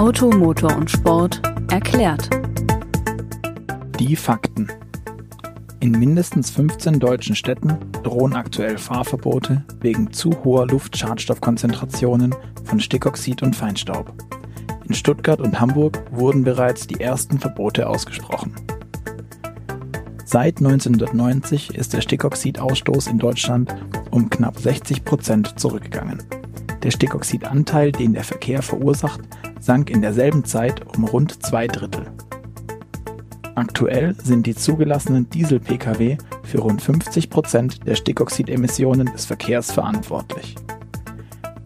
Auto, Motor und Sport erklärt. Die Fakten. In mindestens 15 deutschen Städten drohen aktuell Fahrverbote wegen zu hoher Luftschadstoffkonzentrationen von Stickoxid und Feinstaub. In Stuttgart und Hamburg wurden bereits die ersten Verbote ausgesprochen. Seit 1990 ist der Stickoxidausstoß in Deutschland um knapp 60 Prozent zurückgegangen. Der Stickoxidanteil, den der Verkehr verursacht, sank in derselben Zeit um rund zwei Drittel. Aktuell sind die zugelassenen Diesel-Pkw für rund 50 Prozent der Stickoxidemissionen des Verkehrs verantwortlich.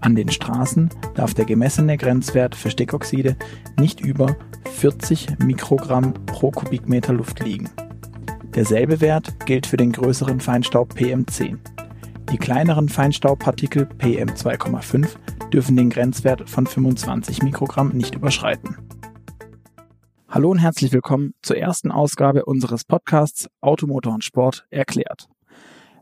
An den Straßen darf der gemessene Grenzwert für Stickoxide nicht über 40 Mikrogramm pro Kubikmeter Luft liegen. Derselbe Wert gilt für den größeren Feinstaub PM10. Die kleineren Feinstaubpartikel PM2,5 dürfen den Grenzwert von 25 Mikrogramm nicht überschreiten. Hallo und herzlich willkommen zur ersten Ausgabe unseres Podcasts Automotor und Sport erklärt.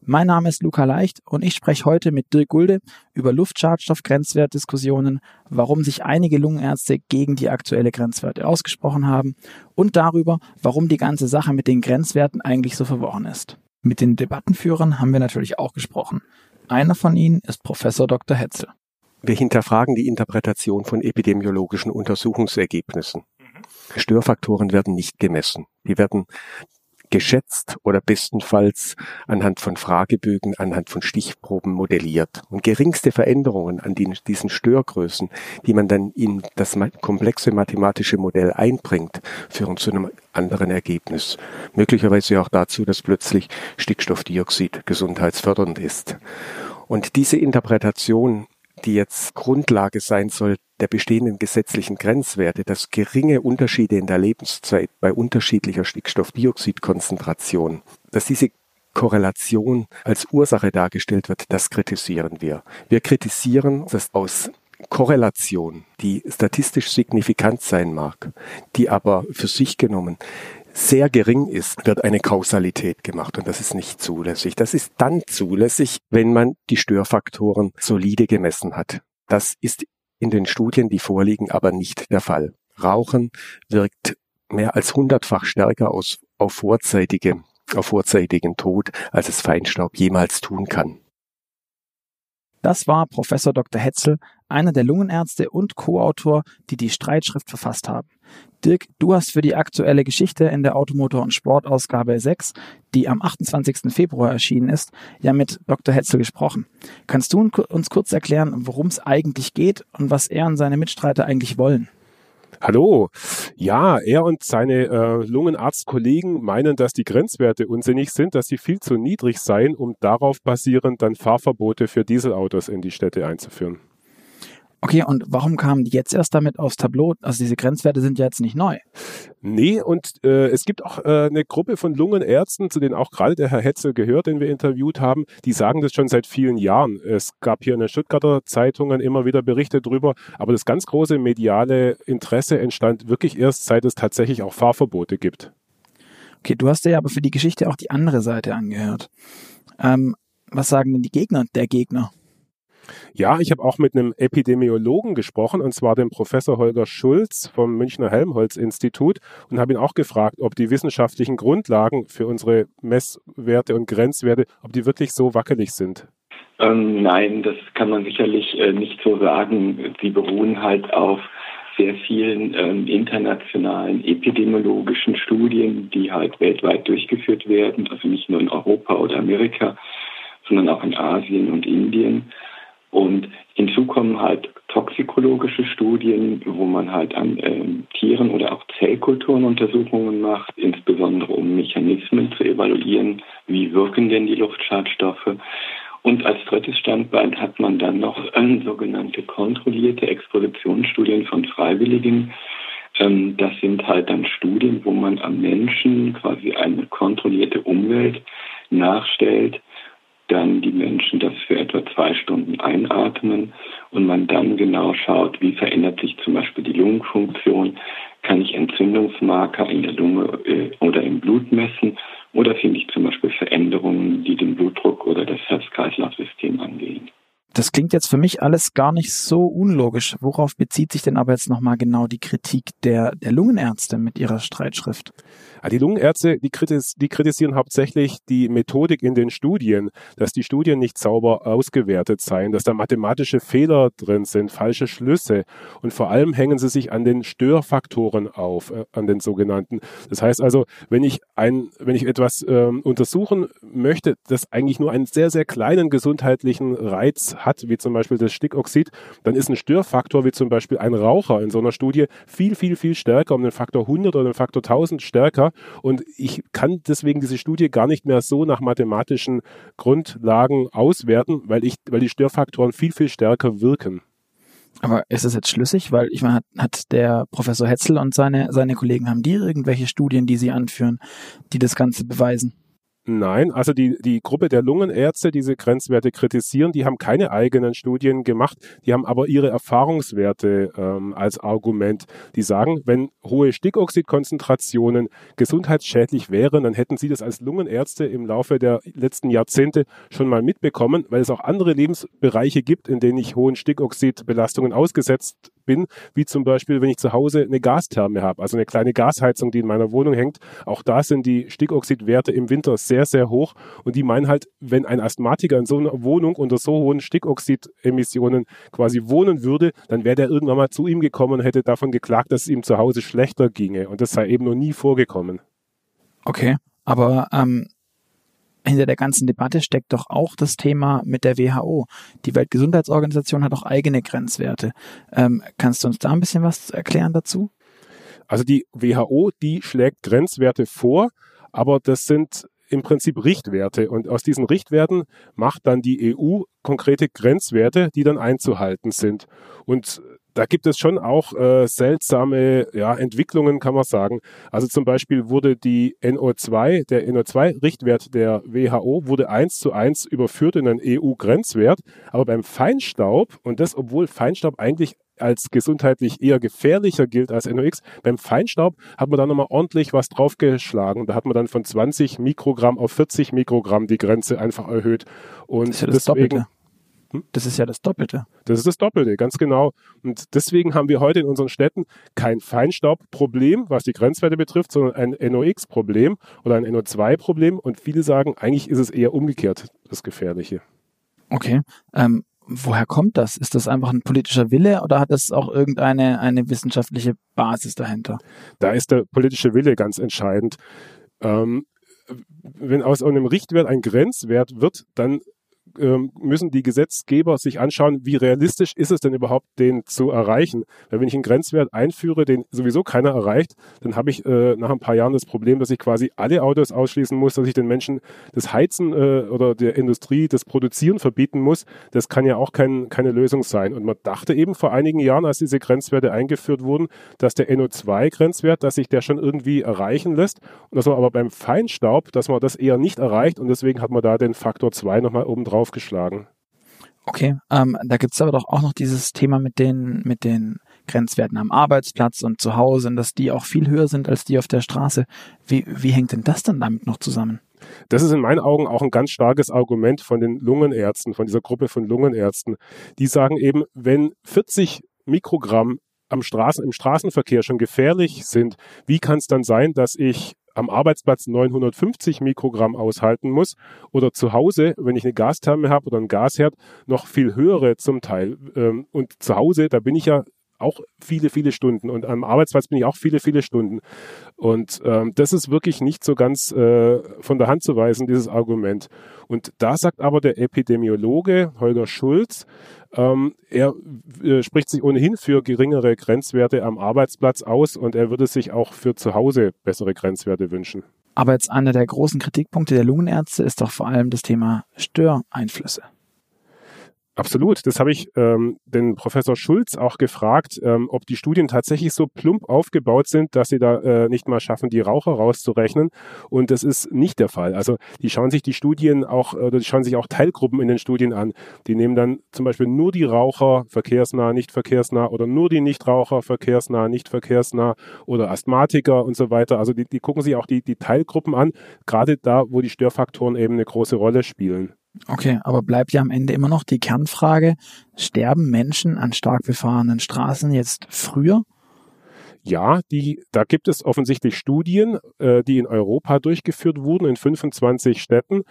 Mein Name ist Luca Leicht und ich spreche heute mit Dirk Gulde über Luftschadstoff-Grenzwertdiskussionen, warum sich einige Lungenärzte gegen die aktuelle Grenzwerte ausgesprochen haben und darüber, warum die ganze Sache mit den Grenzwerten eigentlich so verworren ist. Mit den Debattenführern haben wir natürlich auch gesprochen. Einer von ihnen ist Professor Dr. Hetzel. Wir hinterfragen die Interpretation von epidemiologischen Untersuchungsergebnissen. Mhm. Störfaktoren werden nicht gemessen. Die werden geschätzt oder bestenfalls anhand von Fragebögen, anhand von Stichproben modelliert. Und geringste Veränderungen an den, diesen Störgrößen, die man dann in das komplexe mathematische Modell einbringt, führen zu einem anderen Ergebnis. Möglicherweise auch dazu, dass plötzlich Stickstoffdioxid gesundheitsfördernd ist. Und diese Interpretation die jetzt Grundlage sein soll der bestehenden gesetzlichen Grenzwerte, dass geringe Unterschiede in der Lebenszeit bei unterschiedlicher Stickstoffdioxidkonzentration, dass diese Korrelation als Ursache dargestellt wird, das kritisieren wir. Wir kritisieren, dass aus Korrelation, die statistisch signifikant sein mag, die aber für sich genommen sehr gering ist, wird eine Kausalität gemacht und das ist nicht zulässig. Das ist dann zulässig, wenn man die Störfaktoren solide gemessen hat. Das ist in den Studien, die vorliegen, aber nicht der Fall. Rauchen wirkt mehr als hundertfach stärker aus, auf vorzeitige, auf vorzeitigen Tod, als es Feinstaub jemals tun kann. Das war Professor Dr. Hetzel, einer der Lungenärzte und Co-Autor, die die Streitschrift verfasst haben. Dirk, du hast für die aktuelle Geschichte in der Automotor- und Sportausgabe 6, die am 28. Februar erschienen ist, ja mit Dr. Hetzel gesprochen. Kannst du uns kurz erklären, worum es eigentlich geht und was er und seine Mitstreiter eigentlich wollen? Hallo. Ja, er und seine äh, Lungenarztkollegen meinen, dass die Grenzwerte unsinnig sind, dass sie viel zu niedrig seien, um darauf basierend dann Fahrverbote für Dieselautos in die Städte einzuführen. Okay, und warum kamen die jetzt erst damit aufs Tableau? Also diese Grenzwerte sind ja jetzt nicht neu. Nee, und äh, es gibt auch äh, eine Gruppe von Lungenärzten, zu denen auch gerade der Herr Hetzel gehört, den wir interviewt haben, die sagen das schon seit vielen Jahren. Es gab hier in den Stuttgarter Zeitungen immer wieder Berichte drüber, aber das ganz große mediale Interesse entstand wirklich erst, seit es tatsächlich auch Fahrverbote gibt. Okay, du hast ja aber für die Geschichte auch die andere Seite angehört. Ähm, was sagen denn die Gegner der Gegner? Ja, ich habe auch mit einem Epidemiologen gesprochen, und zwar dem Professor Holger Schulz vom Münchner Helmholtz-Institut und habe ihn auch gefragt, ob die wissenschaftlichen Grundlagen für unsere Messwerte und Grenzwerte, ob die wirklich so wackelig sind. Ähm, nein, das kann man sicherlich äh, nicht so sagen. Sie beruhen halt auf sehr vielen ähm, internationalen epidemiologischen Studien, die halt weltweit durchgeführt werden, also nicht nur in Europa oder Amerika, sondern auch in Asien und Indien. Und hinzu kommen halt toxikologische Studien, wo man halt an äh, Tieren oder auch Zellkulturen Untersuchungen macht, insbesondere um Mechanismen zu evaluieren, wie wirken denn die Luftschadstoffe. Und als drittes Standbein hat man dann noch äh, sogenannte kontrollierte Expositionsstudien von Freiwilligen. Ähm, das sind halt dann Studien, wo man am Menschen quasi eine kontrollierte Umwelt nachstellt dann die Menschen das für etwa zwei Stunden einatmen und man dann genau schaut, wie verändert sich zum Beispiel die Lungenfunktion, kann ich Entzündungsmarker in der Lunge äh, oder im Blut messen oder finde ich zum Beispiel Veränderungen, die den Blutdruck oder das Herz-Kreislauf-System angehen. Das klingt jetzt für mich alles gar nicht so unlogisch. Worauf bezieht sich denn aber jetzt nochmal genau die Kritik der, der Lungenärzte mit ihrer Streitschrift? Ah, die Lungenärzte, die, kritis die kritisieren hauptsächlich die Methodik in den Studien, dass die Studien nicht sauber ausgewertet seien, dass da mathematische Fehler drin sind, falsche Schlüsse und vor allem hängen sie sich an den Störfaktoren auf, äh, an den sogenannten. Das heißt also, wenn ich ein, wenn ich etwas ähm, untersuchen möchte, das eigentlich nur einen sehr, sehr kleinen gesundheitlichen Reiz hat, wie zum Beispiel das Stickoxid, dann ist ein Störfaktor wie zum Beispiel ein Raucher in so einer Studie viel, viel, viel stärker, um den Faktor 100 oder den Faktor 1000 stärker und ich kann deswegen diese Studie gar nicht mehr so nach mathematischen Grundlagen auswerten, weil ich, weil die Störfaktoren viel, viel stärker wirken. Aber ist es jetzt schlüssig? Weil ich meine, hat, hat der Professor Hetzel und seine, seine Kollegen, haben die irgendwelche Studien, die sie anführen, die das Ganze beweisen? Nein, also die, die Gruppe der Lungenärzte, diese Grenzwerte kritisieren, die haben keine eigenen Studien gemacht, die haben aber ihre Erfahrungswerte ähm, als Argument. Die sagen, wenn hohe Stickoxidkonzentrationen gesundheitsschädlich wären, dann hätten sie das als Lungenärzte im Laufe der letzten Jahrzehnte schon mal mitbekommen, weil es auch andere Lebensbereiche gibt, in denen ich hohen Stickoxidbelastungen ausgesetzt bin, wie zum Beispiel, wenn ich zu Hause eine Gastherme habe, also eine kleine Gasheizung, die in meiner Wohnung hängt. Auch da sind die Stickoxidwerte im Winter sehr, sehr hoch und die meinen halt, wenn ein Asthmatiker in so einer Wohnung unter so hohen Stickoxidemissionen quasi wohnen würde, dann wäre der irgendwann mal zu ihm gekommen und hätte davon geklagt, dass es ihm zu Hause schlechter ginge und das sei eben noch nie vorgekommen. Okay, aber ähm, hinter der ganzen Debatte steckt doch auch das Thema mit der WHO. Die Weltgesundheitsorganisation hat auch eigene Grenzwerte. Ähm, kannst du uns da ein bisschen was erklären dazu? Also die WHO, die schlägt Grenzwerte vor, aber das sind im Prinzip Richtwerte und aus diesen Richtwerten macht dann die EU konkrete Grenzwerte, die dann einzuhalten sind. Und da gibt es schon auch äh, seltsame ja, Entwicklungen, kann man sagen. Also zum Beispiel wurde die NO2, der NO2-Richtwert der WHO, wurde eins zu eins überführt in einen EU-Grenzwert. Aber beim Feinstaub, und das obwohl Feinstaub eigentlich als gesundheitlich eher gefährlicher gilt als NOx. Beim Feinstaub hat man da nochmal ordentlich was draufgeschlagen. Da hat man dann von 20 Mikrogramm auf 40 Mikrogramm die Grenze einfach erhöht. Und das ist ja das deswegen, Doppelte. Hm? Das ist ja das Doppelte. Das ist das Doppelte, ganz genau. Und deswegen haben wir heute in unseren Städten kein Feinstaubproblem, was die Grenzwerte betrifft, sondern ein NOx-Problem oder ein NO2-Problem. Und viele sagen, eigentlich ist es eher umgekehrt, das Gefährliche. Okay. Ähm, woher kommt das? Ist das einfach ein politischer Wille oder hat das auch irgendeine eine wissenschaftliche Basis dahinter? Da ist der politische Wille ganz entscheidend. Ähm, wenn aus einem Richtwert ein Grenzwert wird, dann müssen die Gesetzgeber sich anschauen, wie realistisch ist es denn überhaupt, den zu erreichen. Weil wenn ich einen Grenzwert einführe, den sowieso keiner erreicht, dann habe ich äh, nach ein paar Jahren das Problem, dass ich quasi alle Autos ausschließen muss, dass ich den Menschen das Heizen äh, oder der Industrie das Produzieren verbieten muss. Das kann ja auch kein, keine Lösung sein. Und man dachte eben vor einigen Jahren, als diese Grenzwerte eingeführt wurden, dass der NO2-Grenzwert, dass sich der schon irgendwie erreichen lässt. Und dass man aber beim Feinstaub, dass man das eher nicht erreicht und deswegen hat man da den Faktor 2 nochmal oben drauf draufgeschlagen. Okay, ähm, da gibt's aber doch auch noch dieses Thema mit den, mit den Grenzwerten am Arbeitsplatz und zu Hause und dass die auch viel höher sind als die auf der Straße. Wie, wie hängt denn das dann damit noch zusammen? Das ist in meinen Augen auch ein ganz starkes Argument von den Lungenärzten, von dieser Gruppe von Lungenärzten. Die sagen eben, wenn 40 Mikrogramm am Straßen, im Straßenverkehr schon gefährlich sind, wie kann es dann sein, dass ich am Arbeitsplatz 950 Mikrogramm aushalten muss oder zu Hause, wenn ich eine Gastherme habe oder einen Gasherd, noch viel höhere zum Teil. Ähm, und zu Hause, da bin ich ja auch viele, viele Stunden und am Arbeitsplatz bin ich auch viele, viele Stunden. Und ähm, das ist wirklich nicht so ganz äh, von der Hand zu weisen, dieses Argument. Und da sagt aber der Epidemiologe Holger Schulz, ähm, er äh, spricht sich ohnehin für geringere Grenzwerte am Arbeitsplatz aus und er würde sich auch für zu Hause bessere Grenzwerte wünschen. Aber jetzt einer der großen Kritikpunkte der Lungenärzte ist doch vor allem das Thema Störeinflüsse. Absolut. Das habe ich ähm, den Professor Schulz auch gefragt, ähm, ob die Studien tatsächlich so plump aufgebaut sind, dass sie da äh, nicht mal schaffen, die Raucher rauszurechnen. Und das ist nicht der Fall. Also die schauen sich die Studien auch, oder die schauen sich auch Teilgruppen in den Studien an. Die nehmen dann zum Beispiel nur die Raucher verkehrsnah, nicht verkehrsnah oder nur die Nichtraucher verkehrsnah, nicht verkehrsnah oder Asthmatiker und so weiter. Also die, die gucken sich auch die, die Teilgruppen an, gerade da, wo die Störfaktoren eben eine große Rolle spielen. Okay, aber bleibt ja am Ende immer noch die Kernfrage, sterben Menschen an stark befahrenen Straßen jetzt früher? Ja, die, da gibt es offensichtlich Studien, äh, die in Europa durchgeführt wurden, in 25 Städten,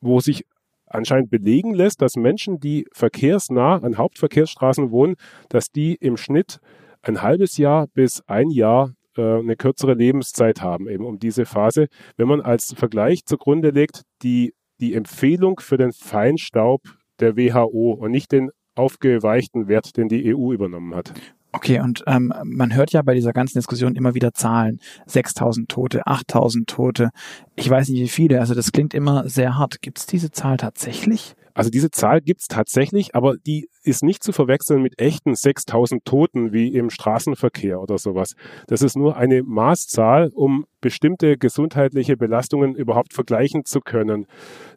wo sich anscheinend belegen lässt, dass Menschen, die verkehrsnah an Hauptverkehrsstraßen wohnen, dass die im Schnitt ein halbes Jahr bis ein Jahr äh, eine kürzere Lebenszeit haben, eben um diese Phase. Wenn man als Vergleich zugrunde legt, die, die Empfehlung für den Feinstaub der WHO und nicht den aufgeweichten Wert, den die EU übernommen hat. Okay, und ähm, man hört ja bei dieser ganzen Diskussion immer wieder Zahlen. 6000 Tote, 8000 Tote. Ich weiß nicht wie viele, also das klingt immer sehr hart. Gibt es diese Zahl tatsächlich? Also diese Zahl gibt's tatsächlich, aber die ist nicht zu verwechseln mit echten 6000 Toten wie im Straßenverkehr oder sowas. Das ist nur eine Maßzahl, um bestimmte gesundheitliche Belastungen überhaupt vergleichen zu können.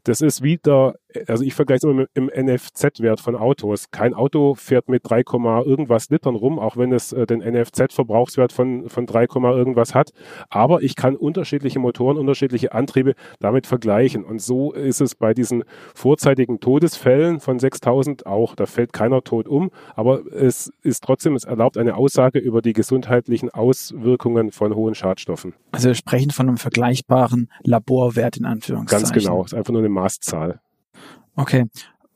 Das ist wieder, also ich vergleiche es immer mit dem NFZ-Wert von Autos. Kein Auto fährt mit 3, irgendwas Litern rum, auch wenn es äh, den NFZ-Verbrauchswert von, von 3, irgendwas hat. Aber ich kann unterschiedliche Motoren, unterschiedliche Antriebe damit vergleichen. Und so ist es bei diesen vorzeitigen Todesfällen von 6000 auch. Da fällt keiner tot um, aber es ist trotzdem, es erlaubt eine Aussage über die gesundheitlichen Auswirkungen von hohen Schadstoffen. Also wir sprechen von einem vergleichbaren Laborwert in Anführungszeichen. Ganz genau, es ist einfach nur eine Maßzahl. Okay.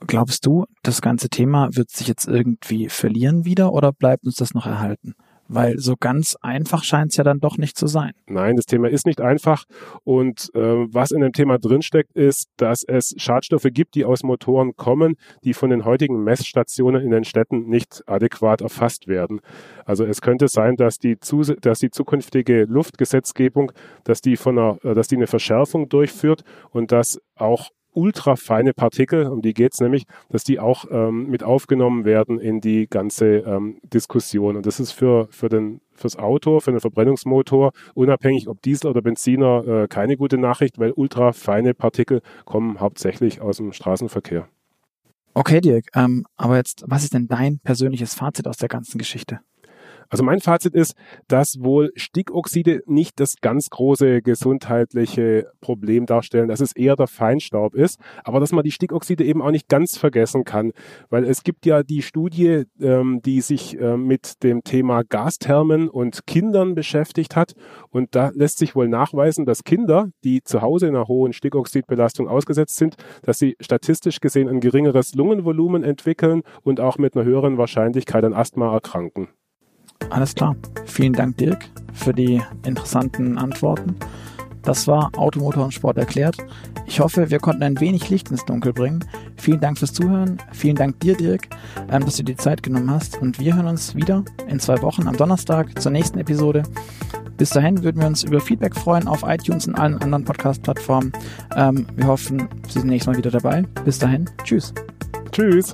Glaubst du, das ganze Thema wird sich jetzt irgendwie verlieren wieder oder bleibt uns das noch erhalten? Weil so ganz einfach scheint es ja dann doch nicht zu sein. Nein, das Thema ist nicht einfach. Und äh, was in dem Thema drinsteckt, ist, dass es Schadstoffe gibt, die aus Motoren kommen, die von den heutigen Messstationen in den Städten nicht adäquat erfasst werden. Also es könnte sein, dass die, dass die zukünftige Luftgesetzgebung, dass die von einer, äh, dass die eine Verschärfung durchführt und dass auch ultrafeine Partikel, um die geht's nämlich, dass die auch ähm, mit aufgenommen werden in die ganze ähm, Diskussion. Und das ist für, für den, fürs Auto, für den Verbrennungsmotor, unabhängig ob Diesel oder Benziner, äh, keine gute Nachricht, weil ultrafeine Partikel kommen hauptsächlich aus dem Straßenverkehr. Okay, Dirk, ähm, aber jetzt, was ist denn dein persönliches Fazit aus der ganzen Geschichte? Also mein Fazit ist, dass wohl Stickoxide nicht das ganz große gesundheitliche Problem darstellen, dass es eher der Feinstaub ist, aber dass man die Stickoxide eben auch nicht ganz vergessen kann, weil es gibt ja die Studie, ähm, die sich äh, mit dem Thema Gasthermen und Kindern beschäftigt hat und da lässt sich wohl nachweisen, dass Kinder, die zu Hause einer hohen Stickoxidbelastung ausgesetzt sind, dass sie statistisch gesehen ein geringeres Lungenvolumen entwickeln und auch mit einer höheren Wahrscheinlichkeit an Asthma erkranken. Alles klar. Vielen Dank, Dirk, für die interessanten Antworten. Das war Automotor und Sport erklärt. Ich hoffe, wir konnten ein wenig Licht ins Dunkel bringen. Vielen Dank fürs Zuhören. Vielen Dank dir, Dirk, ähm, dass du dir die Zeit genommen hast. Und wir hören uns wieder in zwei Wochen am Donnerstag zur nächsten Episode. Bis dahin würden wir uns über Feedback freuen auf iTunes und allen anderen Podcast-Plattformen. Ähm, wir hoffen, Sie sind nächstes Mal wieder dabei. Bis dahin. Tschüss. Tschüss.